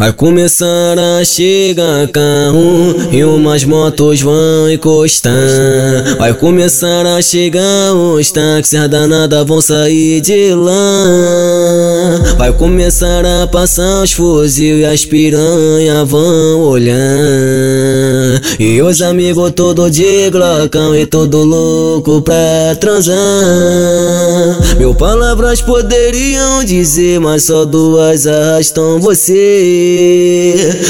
Vai começar a chegar carro e umas motos vão encostar. Vai começar a chegar os táxis danadas vão sair de lá. Vai começar a passar os fuzil e as piranha vão olhar. E os amigos todo de glocão e todo louco pra transar. Mil palavras poderiam dizer, mas só duas arrastam você.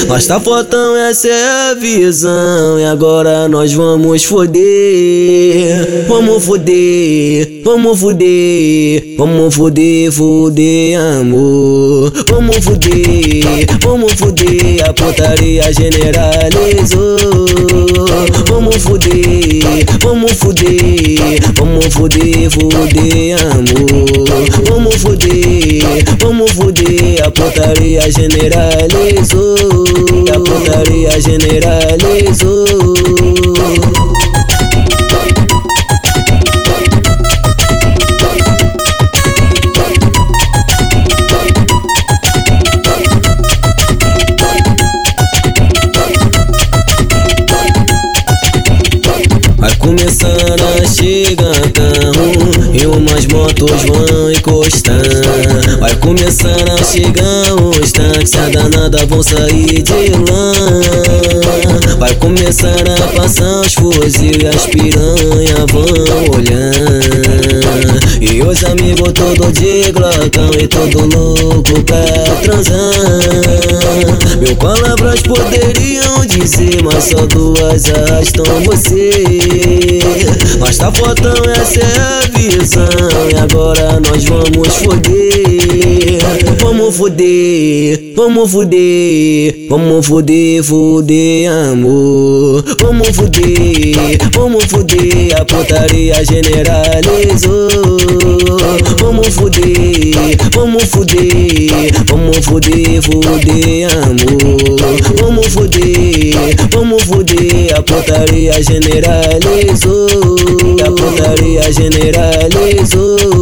Mas tá faltando essa é a visão. E agora nós vamos foder. Vamos foder, vamos foder, vamos foder, foder, amor. Vamos foder, vamos foder. A putaria generalizou. Vamos foder, vamos foder, vamos foder, foder, amor. Vamos foder, vamos foder. A putaria generalizou a putaria generalizou. Vai começar a chegar carro e umas motos vão encostar. Chegar os táxis, a danada vão sair de lá. Vai começar a passar os fuzil e as piranha vão olhar. E os amigos todo de glocão e todo louco pra transar. Mil palavras poderiam dizer, mas só duas arrastam você. Mas tá faltando essa é a visão. E agora nós vamos foder. Vamos foder, vamos foder, vamos foder, foder, amor. Vamos foder, vamos foder. A putaria generalizou. Vamos foder, vamos foder, vamos foder, foder, amor. Vamos foder, vamos foder. A putaria generalizou. A putaria generalizou.